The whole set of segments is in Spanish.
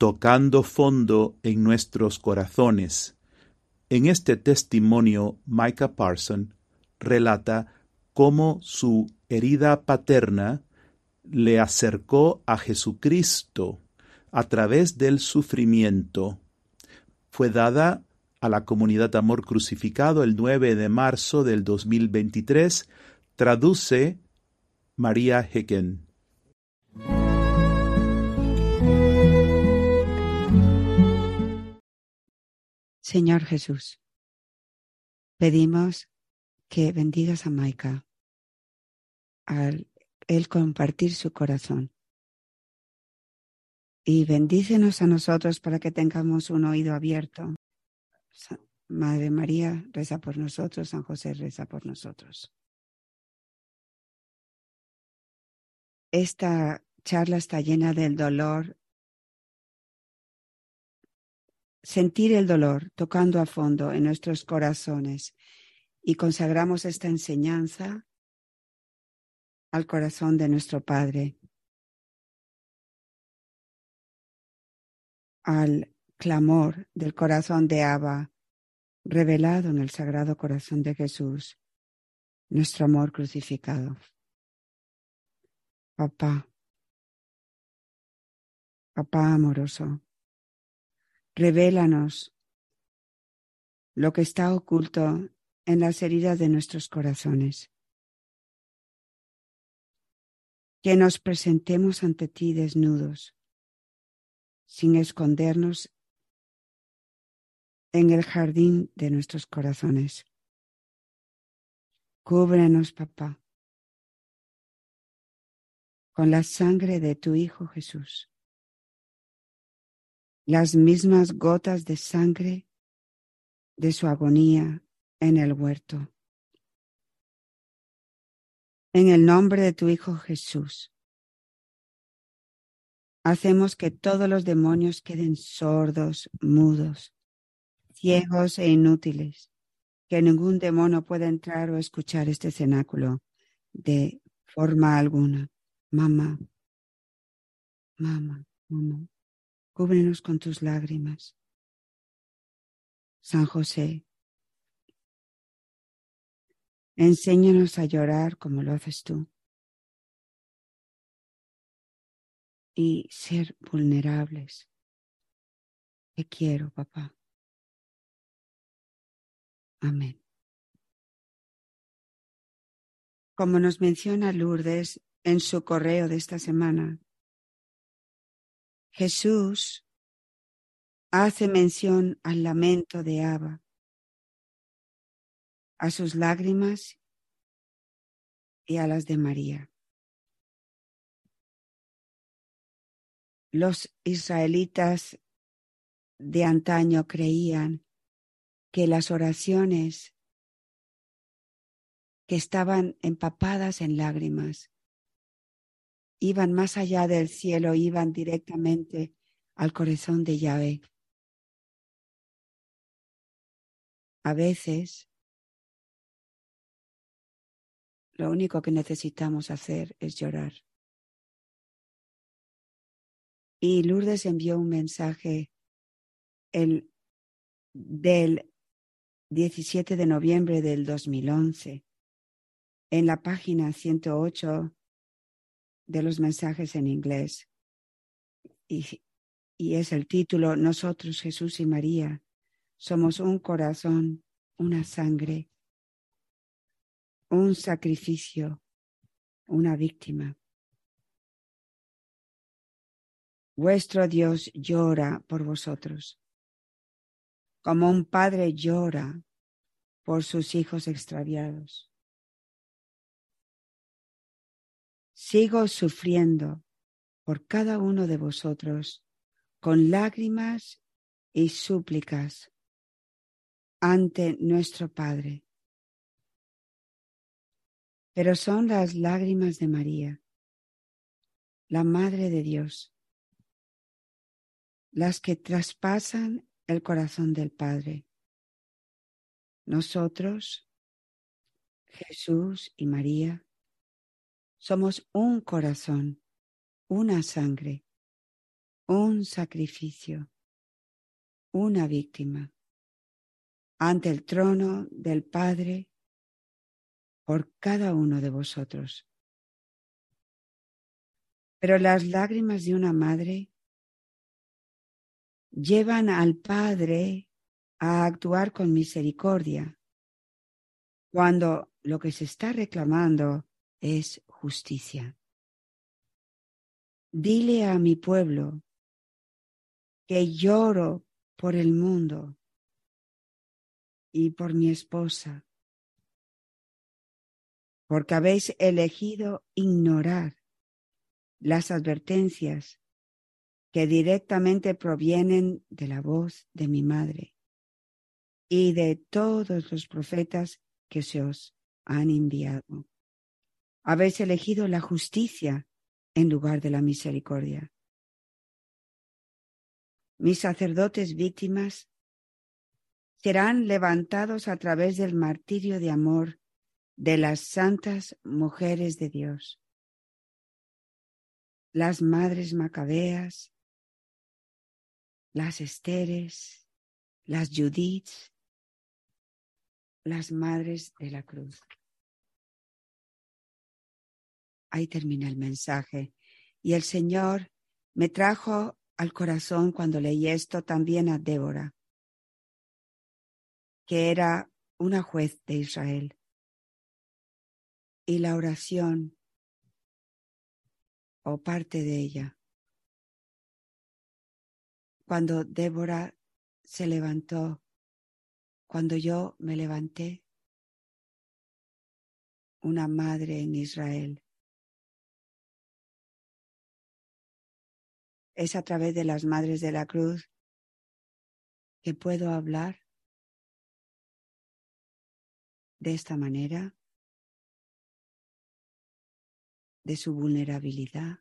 tocando fondo en nuestros corazones. En este testimonio, Micah Parson relata cómo su herida paterna le acercó a Jesucristo a través del sufrimiento. Fue dada a la comunidad Amor Crucificado el 9 de marzo del 2023. Traduce María Hecken. Señor Jesús, pedimos que bendigas a Maika al compartir su corazón. Y bendícenos a nosotros para que tengamos un oído abierto. Madre María, reza por nosotros. San José, reza por nosotros. Esta charla está llena del dolor sentir el dolor tocando a fondo en nuestros corazones y consagramos esta enseñanza al corazón de nuestro Padre, al clamor del corazón de Abba revelado en el Sagrado Corazón de Jesús, nuestro amor crucificado. Papá, papá amoroso, Revélanos lo que está oculto en las heridas de nuestros corazones. Que nos presentemos ante ti desnudos, sin escondernos en el jardín de nuestros corazones. Cúbrenos, papá, con la sangre de tu Hijo Jesús las mismas gotas de sangre de su agonía en el huerto. En el nombre de tu Hijo Jesús, hacemos que todos los demonios queden sordos, mudos, ciegos e inútiles, que ningún demonio pueda entrar o escuchar este cenáculo de forma alguna. Mamá, mamá, mamá. Cúbrenos con tus lágrimas. San José, enséñanos a llorar como lo haces tú y ser vulnerables. Te quiero, papá. Amén. Como nos menciona Lourdes en su correo de esta semana, Jesús hace mención al lamento de Abba, a sus lágrimas y a las de María. Los israelitas de antaño creían que las oraciones que estaban empapadas en lágrimas iban más allá del cielo, iban directamente al corazón de Yahvé. A veces lo único que necesitamos hacer es llorar. Y Lourdes envió un mensaje el, del 17 de noviembre del 2011 en la página 108 de los mensajes en inglés. Y, y es el título, Nosotros, Jesús y María, somos un corazón, una sangre, un sacrificio, una víctima. Vuestro Dios llora por vosotros, como un padre llora por sus hijos extraviados. Sigo sufriendo por cada uno de vosotros con lágrimas y súplicas ante nuestro Padre. Pero son las lágrimas de María, la Madre de Dios, las que traspasan el corazón del Padre. Nosotros, Jesús y María, somos un corazón, una sangre, un sacrificio, una víctima ante el trono del Padre por cada uno de vosotros. Pero las lágrimas de una madre llevan al Padre a actuar con misericordia cuando lo que se está reclamando es justicia. Dile a mi pueblo que lloro por el mundo y por mi esposa, porque habéis elegido ignorar las advertencias que directamente provienen de la voz de mi madre y de todos los profetas que se os han enviado. Habéis elegido la justicia en lugar de la misericordia. Mis sacerdotes víctimas serán levantados a través del martirio de amor de las santas mujeres de Dios, las madres macabeas, las esteres, las judiths, las madres de la cruz. Ahí termina el mensaje. Y el Señor me trajo al corazón cuando leí esto también a Débora que era una juez de Israel. Y la oración, o parte de ella, cuando Débora se levantó, cuando yo me levanté, una madre en Israel. Es a través de las madres de la cruz que puedo hablar de esta manera, de su vulnerabilidad,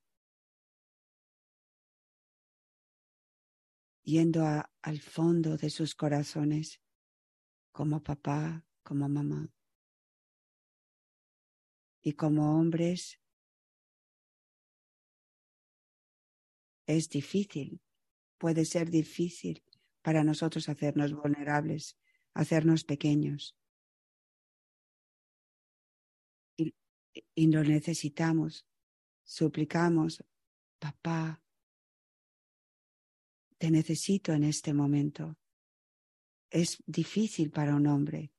yendo al fondo de sus corazones como papá, como mamá. Y como hombres es difícil, puede ser difícil para nosotros hacernos vulnerables, hacernos pequeños. y lo necesitamos. Suplicamos, papá, te necesito en este momento. Es difícil para un hombre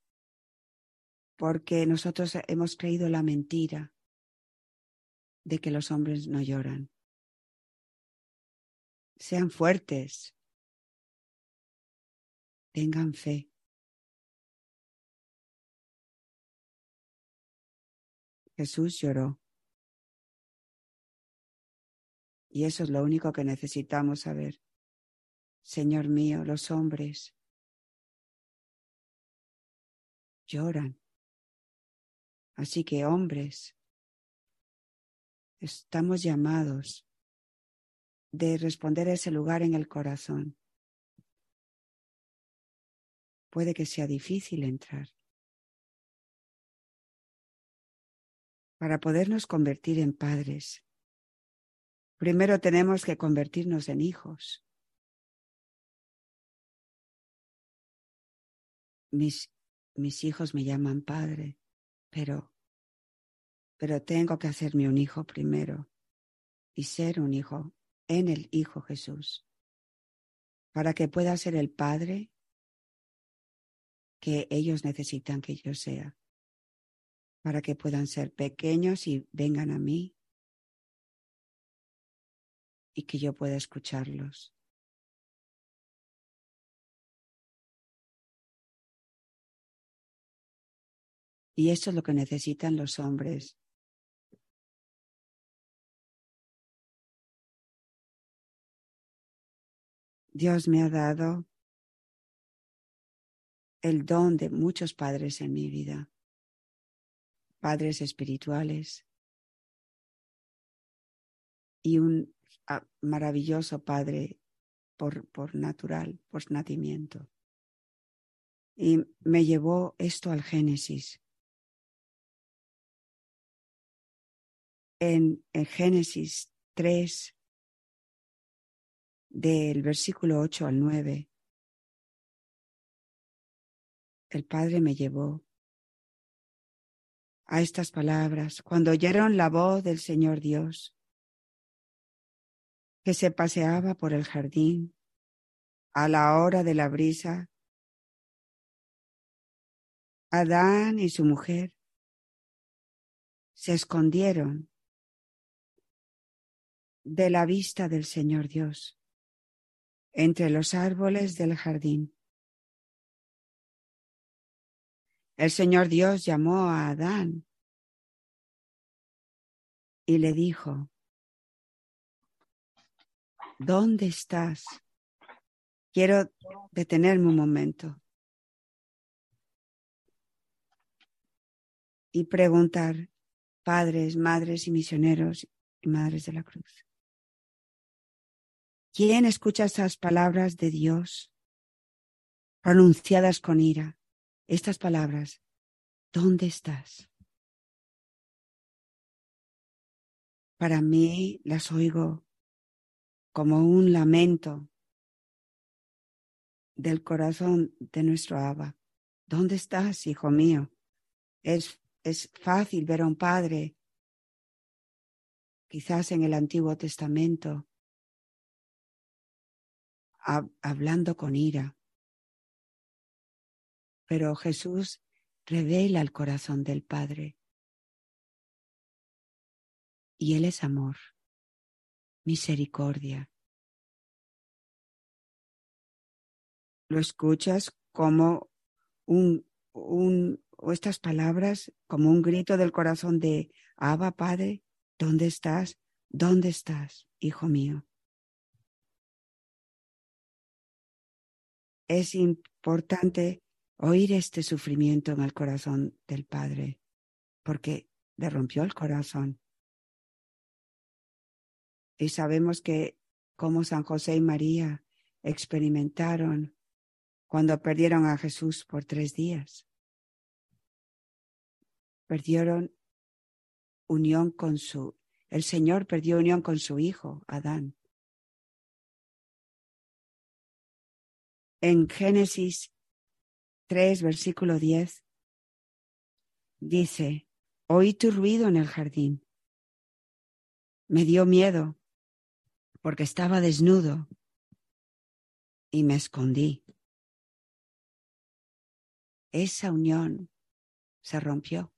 porque nosotros hemos creído la mentira de que los hombres no lloran. Sean fuertes, tengan fe. Jesús lloró. Y eso es lo único que necesitamos saber. Señor mío, los hombres lloran. Así que hombres, estamos llamados de responder a ese lugar en el corazón. Puede que sea difícil entrar. para podernos convertir en padres, primero tenemos que convertirnos en hijos. Mis, mis hijos me llaman padre, pero, pero tengo que hacerme un hijo primero y ser un hijo en el Hijo Jesús, para que pueda ser el Padre que ellos necesitan que yo sea para que puedan ser pequeños y vengan a mí y que yo pueda escucharlos. Y eso es lo que necesitan los hombres. Dios me ha dado el don de muchos padres en mi vida padres espirituales y un ah, maravilloso padre por, por natural, por nacimiento. Y me llevó esto al Génesis. En, en Génesis 3, del versículo 8 al 9. El Padre me llevó a estas palabras cuando oyeron la voz del Señor Dios que se paseaba por el jardín a la hora de la brisa. Adán y su mujer se escondieron de la vista del Señor Dios entre los árboles del jardín. El Señor Dios llamó a Adán y le dijo, ¿dónde estás? Quiero detenerme un momento y preguntar, padres, madres y misioneros y madres de la cruz. ¿Quién escucha esas palabras de Dios pronunciadas con ira? Estas palabras, ¿dónde estás? Para mí las oigo como un lamento del corazón de nuestro Abba. ¿Dónde estás, hijo mío? Es, es fácil ver a un padre, quizás en el Antiguo Testamento, hablando con ira. Pero Jesús revela el corazón del Padre. Y Él es amor, misericordia. Lo escuchas como un, un, o estas palabras, como un grito del corazón de Abba, Padre, ¿dónde estás? ¿Dónde estás, hijo mío? Es importante oír este sufrimiento en el corazón del Padre, porque le rompió el corazón. Y sabemos que como San José y María experimentaron cuando perdieron a Jesús por tres días. Perdieron unión con su, el Señor perdió unión con su hijo, Adán. En Génesis 3, versículo 10, dice, oí tu ruido en el jardín. Me dio miedo porque estaba desnudo y me escondí. Esa unión se rompió.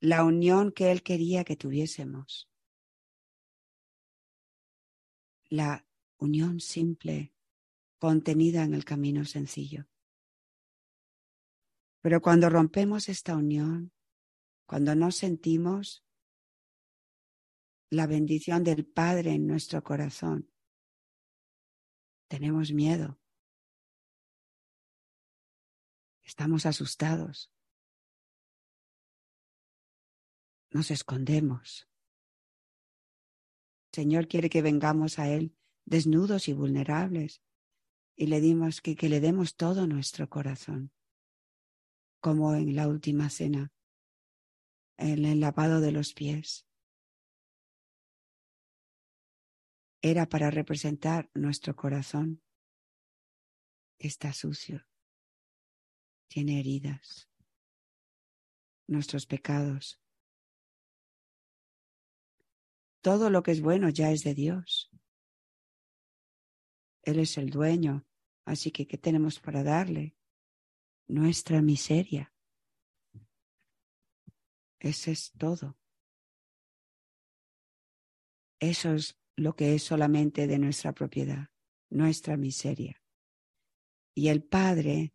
La unión que Él quería que tuviésemos. La unión simple contenida en el camino sencillo. Pero cuando rompemos esta unión, cuando no sentimos la bendición del Padre en nuestro corazón, tenemos miedo. Estamos asustados. Nos escondemos. El Señor quiere que vengamos a Él desnudos y vulnerables, y le dimos que, que le demos todo nuestro corazón, como en la última cena, en el lavado de los pies. Era para representar nuestro corazón. Está sucio, tiene heridas, nuestros pecados. Todo lo que es bueno ya es de Dios. Él es el dueño Así que, ¿qué tenemos para darle? Nuestra miseria. Ese es todo. Eso es lo que es solamente de nuestra propiedad, nuestra miseria. Y el Padre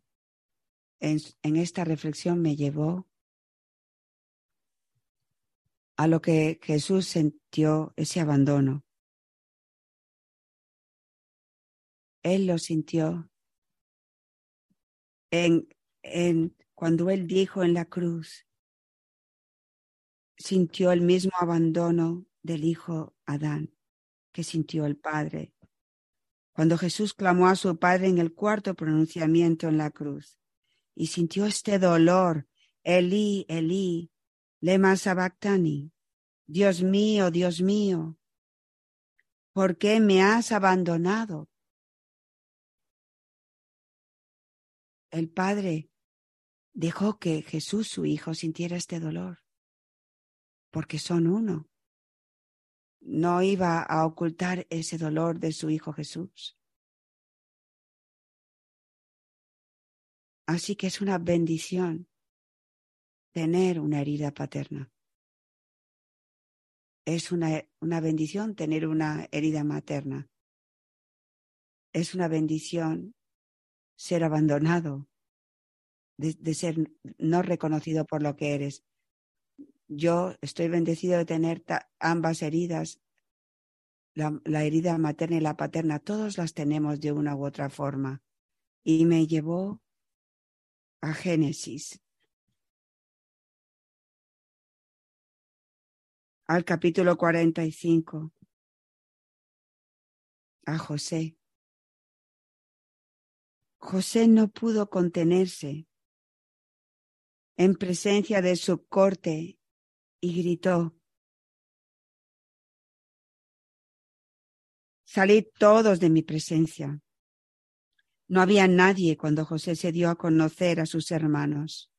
en, en, esta reflexión me llevó a lo que Jesús sintió, ese abandono. Él lo sintió en, en, cuando Él dijo en la cruz, sintió el mismo abandono del hijo Adán que sintió el Padre. Cuando Jesús clamó a su Padre en el cuarto pronunciamiento en la cruz y sintió este dolor, Elí, Elí, lema sabactani, Dios mío, Dios mío, ¿Por qué me has abandonado? El Padre dejó que Jesús, su Hijo, sintiera este dolor, porque son uno. No iba a ocultar ese dolor de su Hijo Jesús. Así que es una bendición tener una herida paterna. Es una, una bendición tener una herida materna. Es una bendición ser abandonado, de, ser no reconocido por lo que eres. Yo estoy bendecido de tener ambas heridas, la, la herida materna y la paterna, todos las tenemos de una u otra forma. Y me llevó a Génesis, al capítulo 45, a José. José no pudo contenerse en presencia de su corte y gritó, Salid todos de mi presencia. No había nadie cuando José se dio a conocer a sus hermanos.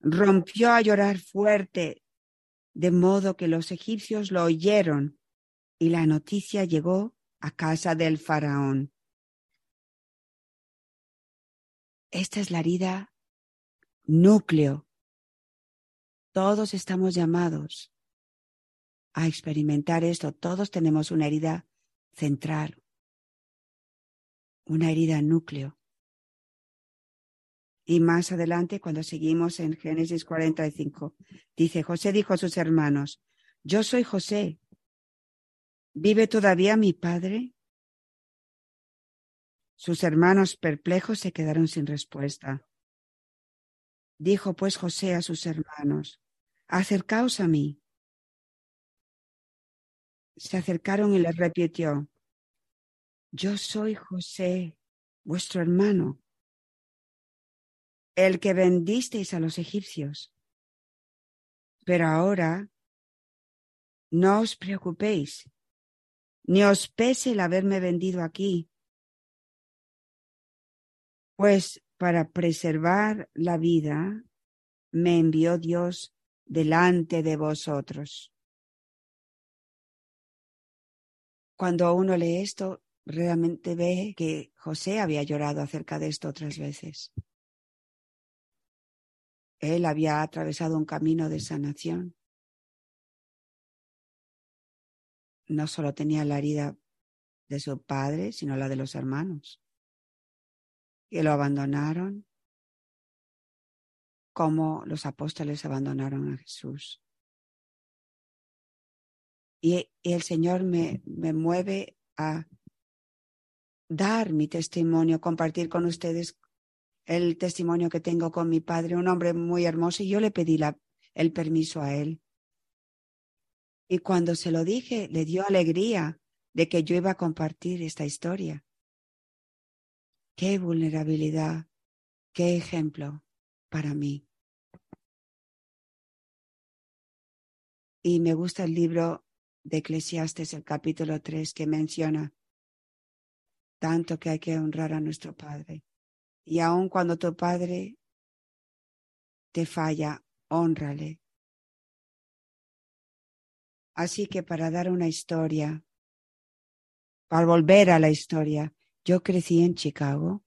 Rompió a llorar fuerte, de modo que los egipcios lo oyeron y la noticia llegó a casa del faraón. Esta es la herida núcleo. Todos estamos llamados a experimentar esto. Todos tenemos una herida central, una herida núcleo. Y más adelante, cuando seguimos en Génesis 45, dice, José dijo a sus hermanos, yo soy José. ¿Vive todavía mi padre? Sus hermanos perplejos se quedaron sin respuesta. Dijo pues José a sus hermanos, acercaos a mí. Se acercaron y les repitió, yo soy José, vuestro hermano, el que vendisteis a los egipcios. Pero ahora no os preocupéis, ni os pese el haberme vendido aquí, pues para preservar la vida me envió Dios delante de vosotros. Cuando uno lee esto, realmente ve que José había llorado acerca de esto otras veces. Él había atravesado un camino de sanación. No solo tenía la herida de su padre, sino la de los hermanos que lo abandonaron, como los apóstoles abandonaron a Jesús. Y, el Señor me, me mueve a dar mi testimonio, compartir con ustedes el testimonio que tengo con mi padre, un hombre muy hermoso, y yo le pedí el permiso a él. Y cuando se lo dije, le dio alegría de que yo iba a compartir esta historia. Qué vulnerabilidad, qué ejemplo para mí. Y me gusta el libro de Eclesiastes, el capítulo 3, que menciona tanto que hay que honrar a nuestro Padre. Y aun cuando tu Padre te falla, honrale. Así que para dar una historia, para volver a la historia, yo crecí en Chicago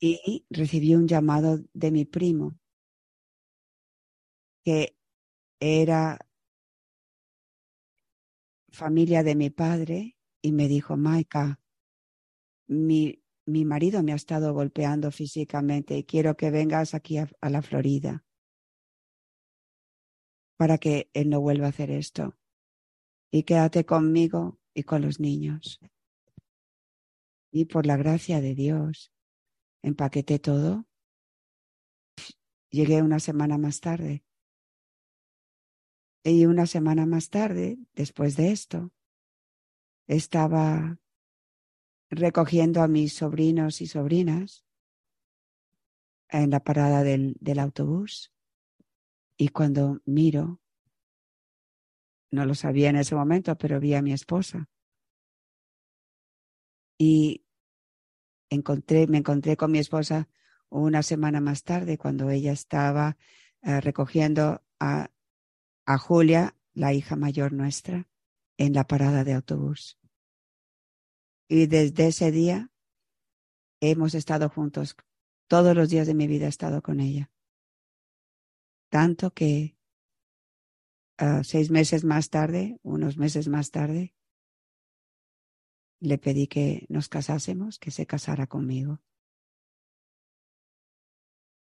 y recibí un llamado de mi primo, que era familia de mi padre, y me dijo, Maika, mi, mi marido me ha estado golpeando físicamente y quiero que vengas aquí a la Florida para que él no vuelva a hacer esto. Y quédate conmigo y con los niños. Y por la gracia de Dios, empaqueté todo. Llegué una semana más tarde. Y una semana más tarde, después de esto, estaba recogiendo a mis sobrinos y sobrinas en la parada del, del autobús. Y cuando miro, No lo sabía en ese momento, pero vi a mi esposa. Y me encontré con mi esposa una semana más tarde cuando ella estaba eh, recogiendo a, a Julia, la hija mayor nuestra, en la parada de autobús. Y desde ese día hemos estado juntos. Todos los días de mi vida he estado con ella. Tanto que uh, seis meses más tarde, unos meses más tarde, le pedí que nos casásemos, que se casara conmigo.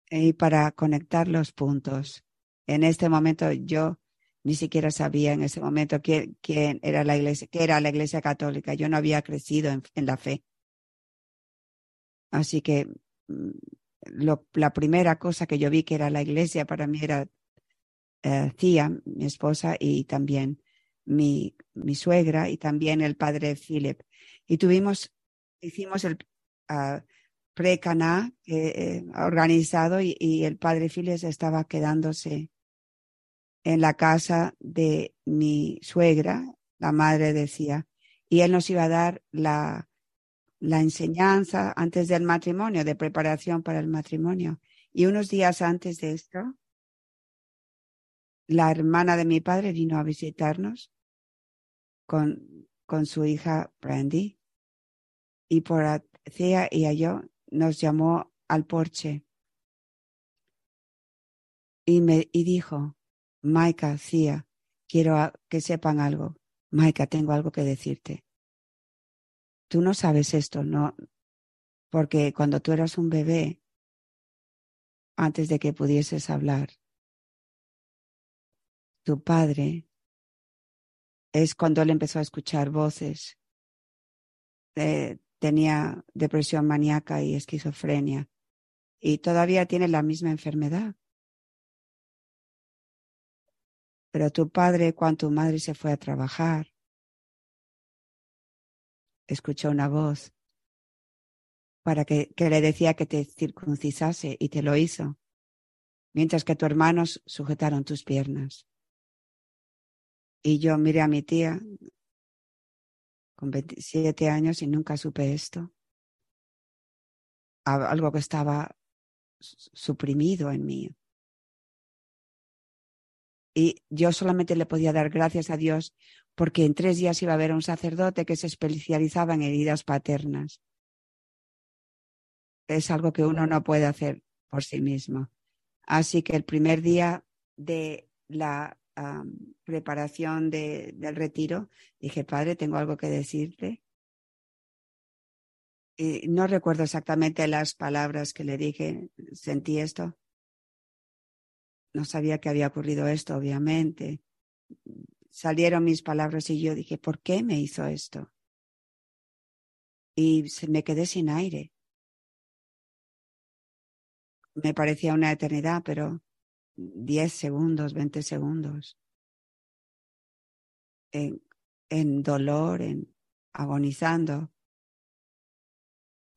Y para conectar los puntos, en este momento yo ni siquiera sabía en ese momento quién, quién era la iglesia, qué era la iglesia católica. Yo no había crecido en, la fe. Así que mm, lo, la primera cosa que yo vi que era la iglesia para mí era eh, Tía, mi esposa, y también mi, mi suegra y también el padre Philip. Y tuvimos, hicimos el uh, pre-caná eh, organizado y, y, el padre Philip estaba quedándose en la casa de mi suegra, la madre decía, y él nos iba a dar la, la enseñanza antes del matrimonio, de preparación para el matrimonio. Y unos días antes de esto, la hermana de mi padre vino a visitarnos con, con su hija Brandy y por Thea y a yo nos llamó al porche y me y dijo, Maika, Thea, quiero que sepan algo. Maika, tengo algo que decirte. Tú no sabes esto, no, porque cuando tú eras un bebé, antes de que pudieses hablar, tu padre es cuando él empezó a escuchar voces. Tenía depresión maníaca y esquizofrenia y todavía tiene la misma enfermedad. Pero tu padre, cuando tu madre se fue a trabajar, escuchó una voz para que, que le decía que te circuncisase y te lo hizo, mientras que tus hermanos sujetaron tus piernas. Y yo miré a mi tía con 27 años y nunca supe esto. Algo que estaba suprimido en mí. Y yo solamente le podía dar gracias a Dios porque en tres días iba a haber un sacerdote que se especializaba en heridas paternas. Es algo que uno no puede hacer por sí mismo. Así que el primer día de la preparación de, del retiro, dije, padre, tengo algo que decirte. Y no recuerdo exactamente las palabras que le dije, sentí esto. No sabía que había ocurrido esto, obviamente. Salieron mis palabras y yo dije, ¿por qué me hizo esto? Y se me quedé sin aire. Me parecía una eternidad, pero 10 segundos, 20 segundos, en, en dolor, en agonizando.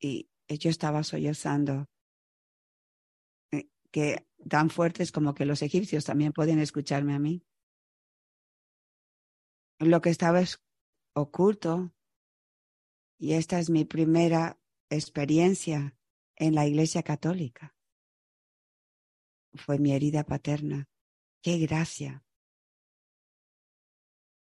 Y yo estaba sollozando, eh, que tan fuertes como que los egipcios también pueden escucharme a mí. Lo que estaba es oculto, y esta es mi primera experiencia en la Iglesia Católica fue mi herida paterna. Qué gracia.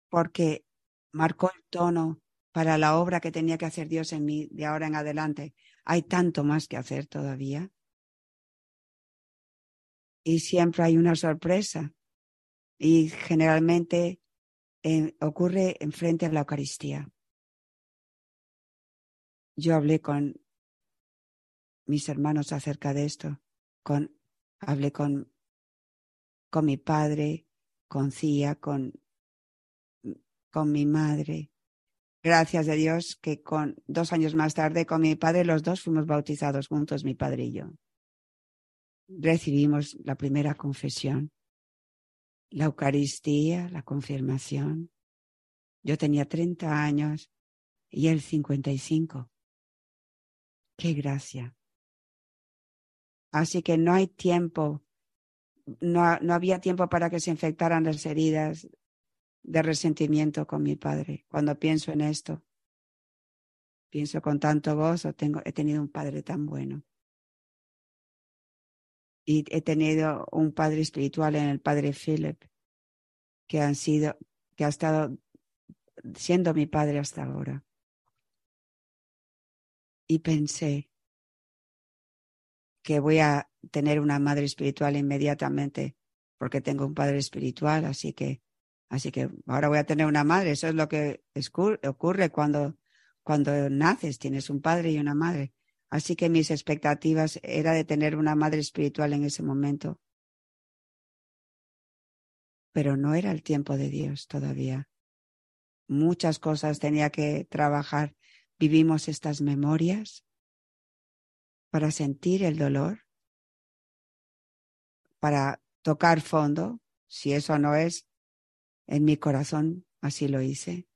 Porque marcó el tono para la obra que tenía que hacer Dios en mí de ahora en adelante. Hay tanto más que hacer todavía. Y siempre hay una sorpresa. Y generalmente eh, ocurre enfrente a la Eucaristía. Yo hablé con mis hermanos acerca de esto, con Hablé con, con mi padre, con Cía, con, con mi madre. Gracias a Dios que con dos años más tarde con mi padre los dos fuimos bautizados juntos, mi padre y yo. Recibimos la primera confesión, la Eucaristía, la confirmación. Yo tenía 30 años y él 55. Qué gracia. Así que no hay tiempo, no, no había tiempo para que se infectaran las heridas. de resentimiento con mi padre. Cuando pienso en esto, pienso con tanto gozo, tengo, he tenido un padre tan bueno. Y he tenido un padre espiritual en el padre Philip, que han sido, que ha estado siendo mi padre hasta ahora. Y pensé que voy a tener una madre espiritual inmediatamente, porque tengo un padre espiritual, así que, así que ahora voy a tener una madre. Eso es lo que ocurre cuando, cuando naces, tienes un padre y una madre. Así que mis expectativas era de tener una madre espiritual en ese momento. Pero no era el tiempo de Dios todavía. Muchas cosas tenía que trabajar. Vivimos estas memorias para sentir el dolor, para tocar fondo. Si eso no es en mi corazón, así lo hice.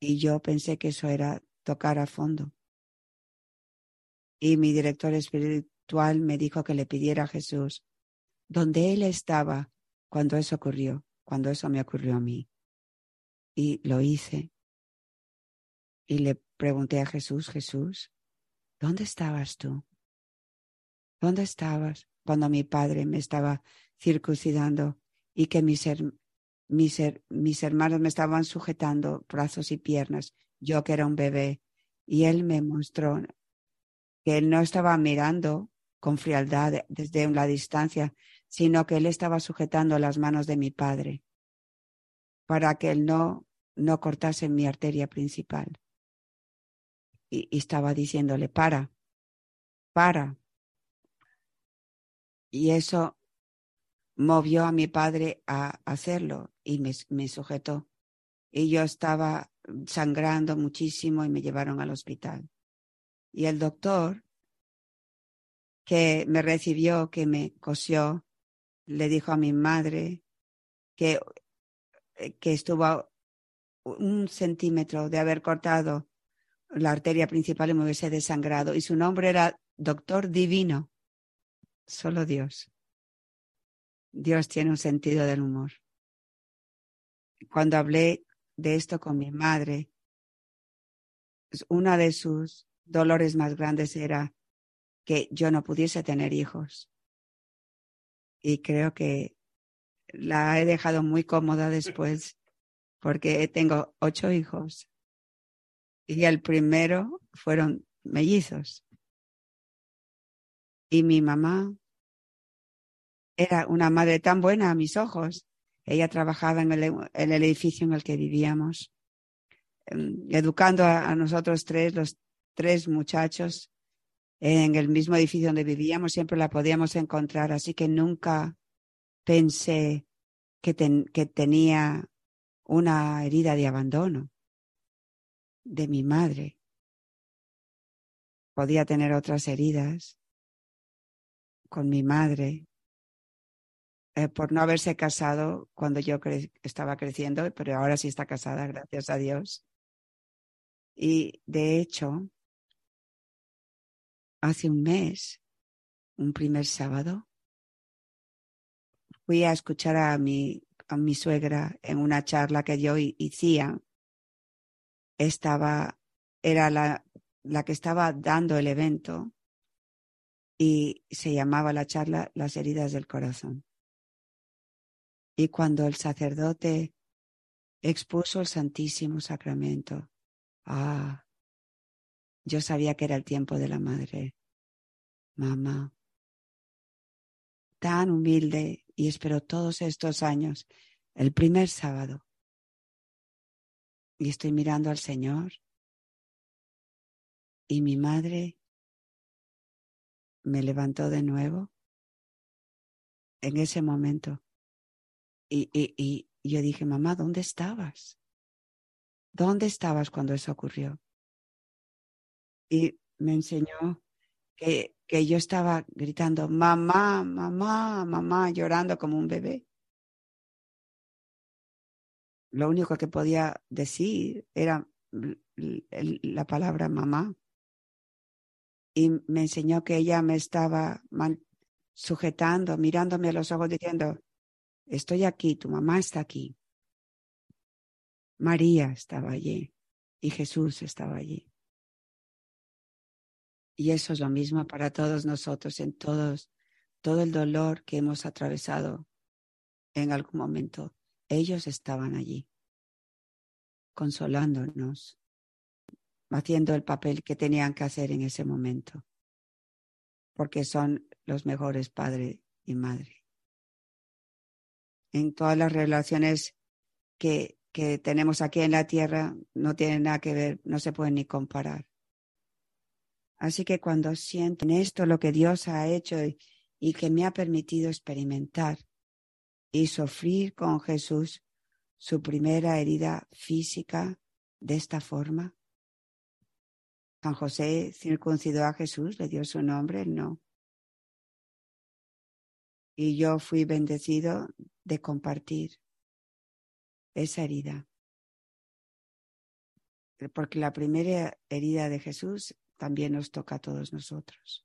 Y yo pensé que eso era tocar a fondo. Y mi director espiritual me dijo que le pidiera a Jesús donde él estaba cuando eso ocurrió, cuando eso me ocurrió a mí. Y lo hice. Y le pregunté a Jesús, Jesús, ¿dónde estabas tú? ¿Dónde estabas cuando mi padre me estaba circuncidando y que mis, mis, mis hermanos me estaban sujetando brazos y piernas, yo que era un bebé? Y él me mostró que él no estaba mirando con frialdad desde la distancia, sino que él estaba sujetando las manos de mi padre para que él no, no cortase mi arteria principal. Y, estaba diciéndole, para, para. Y eso movió a mi padre a hacerlo y me, me sujetó. Y yo estaba sangrando muchísimo y me llevaron al hospital. Y el doctor que me recibió, que me cosió, le dijo a mi madre que, eh, que estuvo un centímetro de haber cortado la arteria principal me hubiese desangrado. Y su nombre era Doctor Divino. Solo Dios. Dios tiene un sentido del humor. Cuando hablé de esto con mi madre, una de sus dolores más grandes era que yo no pudiese tener hijos. Y creo que la he dejado muy cómoda después porque tengo ocho hijos y el primero fueron mellizos. Y mi mamá era una madre tan buena a mis ojos. Ella trabajaba en el, en el edificio en el que vivíamos, em, educando a, nosotros tres, los tres muchachos, en el mismo edificio donde vivíamos, siempre la podíamos encontrar, así que nunca pensé que, que tenía una herida de abandono de mi madre. Podía tener otras heridas con mi madre eh, por no haberse casado cuando yo estaba creciendo, pero ahora sí está casada, gracias a Dios. Y de hecho, hace un mes, un primer sábado, fui a escuchar a mi, a mi suegra en una charla que yo hacía estaba, era la, la que estaba dando el evento y se llamaba la charla Las heridas del corazón. Y cuando el sacerdote expuso el Santísimo Sacramento, ah, yo sabía que era el tiempo de la madre. Mamá, tan humilde y espero todos estos años, el primer sábado, y estoy mirando al Señor. Y mi madre me levantó de nuevo en ese momento. Y, y, y yo dije, mamá, ¿dónde estabas? ¿Dónde estabas cuando eso ocurrió? Y me enseñó que, que yo estaba gritando, mamá, mamá, mamá, llorando como un bebé lo único que podía decir era la palabra mamá. Y me enseñó que ella me estaba sujetando, mirándome a los ojos, diciendo, estoy aquí, tu mamá está aquí. María estaba allí y Jesús estaba allí. Y eso es lo mismo para todos nosotros en todos, todo el dolor que hemos atravesado en algún momento. Ellos estaban allí, consolándonos, haciendo el papel que tenían que hacer en ese momento, porque son los mejores padre y madre. En todas las relaciones que, que tenemos aquí en la tierra no tienen nada que ver, no se pueden ni comparar. Así que cuando sienten esto, lo que Dios ha hecho y que me ha permitido experimentar y sufrir con Jesús su primera herida física de esta forma. San José circuncidó a Jesús, le dio su nombre, no. Y yo fui bendecido de compartir esa herida. Porque la primera herida de Jesús también nos toca a todos nosotros.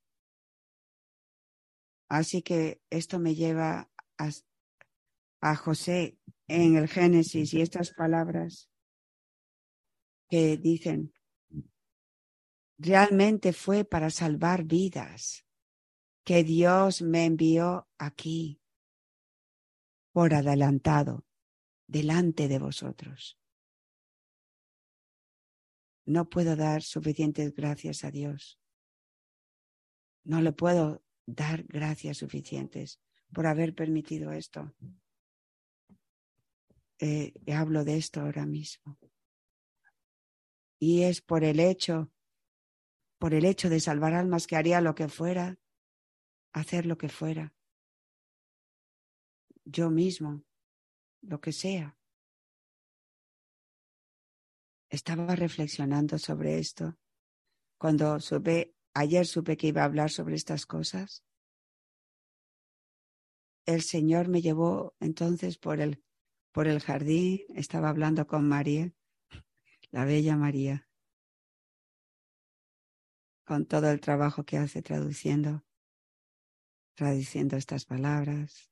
Así que esto me lleva a, a José en el Génesis y estas palabras que dicen, realmente fue para salvar vidas que Dios me envió aquí por adelantado, delante de vosotros. No puedo dar suficientes gracias a Dios. No le puedo dar gracias suficientes por haber permitido esto. Eh, hablo de esto ahora mismo. Y es por el hecho, por el hecho de salvar almas que haría lo que fuera, hacer lo que fuera. Yo mismo, lo que sea. Estaba reflexionando sobre esto cuando supe, ayer supe que iba a hablar sobre estas cosas. El Señor me llevó entonces por el, por el jardín, estaba hablando con María, la bella María, con todo el trabajo que hace traduciendo, traduciendo estas palabras.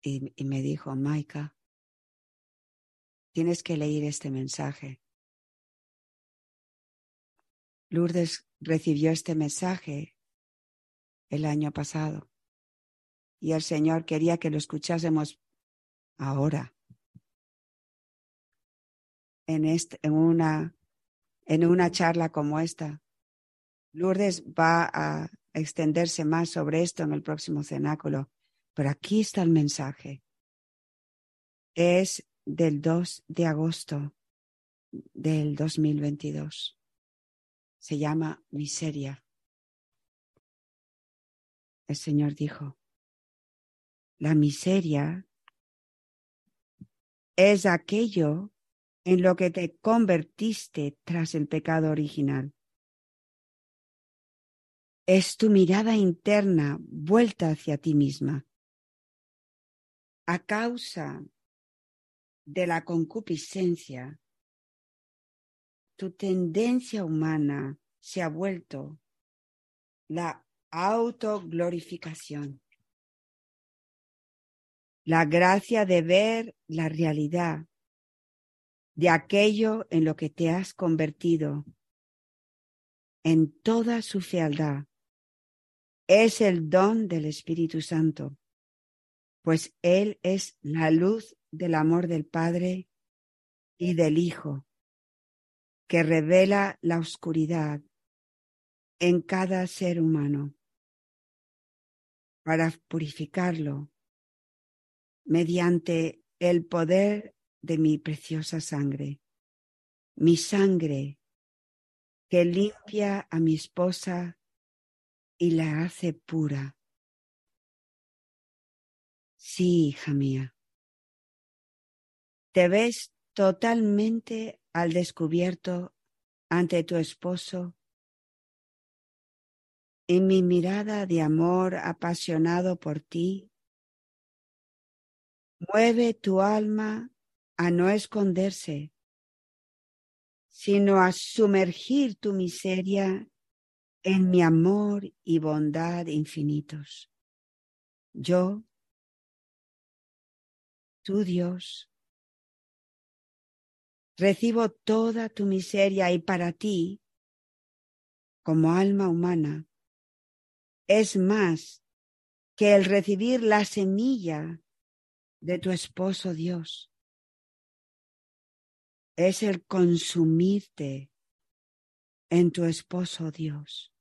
Y, me dijo, Maika, Tienes que leer este mensaje. Lourdes recibió este mensaje el año pasado y el Señor quería que lo escuchásemos ahora. En, este, en, una, en una charla como esta. Lourdes va a extenderse más sobre esto en el próximo cenáculo, pero aquí está el mensaje. Es del 2 de agosto del 2022. Se llama miseria. El Señor dijo, la miseria es aquello en lo que te convertiste tras el pecado original. Es tu mirada interna vuelta hacia ti misma. A causa de la concupiscencia, tu tendencia humana se ha vuelto la autoglorificación, la gracia de ver la realidad de aquello en lo que te has convertido en toda su fealdad. Es el don del Espíritu Santo, pues Él es la luz del amor del Padre y del Hijo, que revela la oscuridad en cada ser humano para purificarlo mediante el poder de mi preciosa sangre, mi sangre que limpia a mi esposa y la hace pura. Sí, hija mía, te ves totalmente al descubierto ante tu esposo. En mi mirada de amor apasionado por ti, mueve tu alma a no esconderse, sino a sumergir tu miseria en mi amor y bondad infinitos. Yo, tu Dios, recibo toda tu miseria y para ti, como alma humana, es más que el recibir la semilla de tu esposo Dios. Es el consumirte en tu esposo Dios.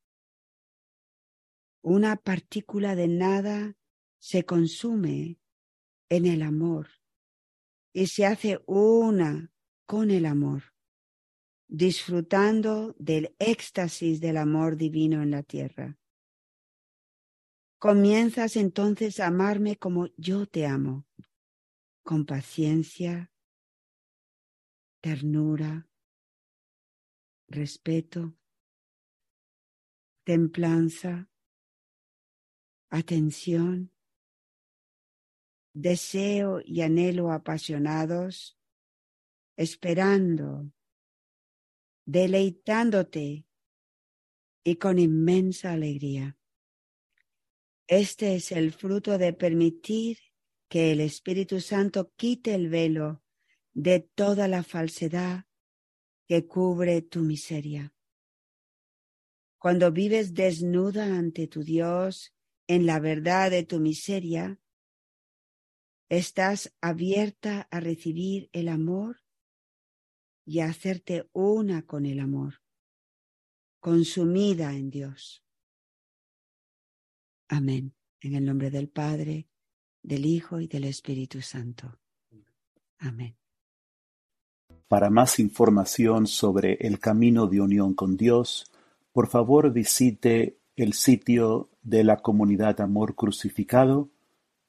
Una partícula de nada se consume en el amor y se hace una con el amor, disfrutando del éxtasis del amor divino en la tierra. Comienzas entonces a amarme como yo te amo, con paciencia, ternura, respeto, templanza, atención, deseo y anhelo apasionados, esperando, deleitándote y con inmensa alegría. Este es el fruto de permitir que el Espíritu Santo quite el velo de toda la falsedad que cubre tu miseria. Cuando vives desnuda ante tu Dios en la verdad de tu miseria, estás abierta a recibir el amor y a hacerte una con el amor, consumida en Dios. Amén. En el nombre del Padre, del Hijo y del Espíritu Santo. Amén. Para más información sobre el camino de unión con Dios, por favor visite el sitio de la comunidad Amor Crucificado,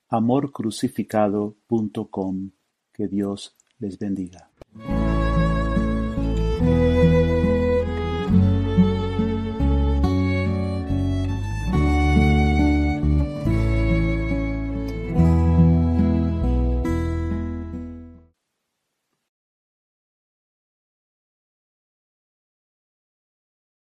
amorcrucificado.com. Que Dios les bendiga.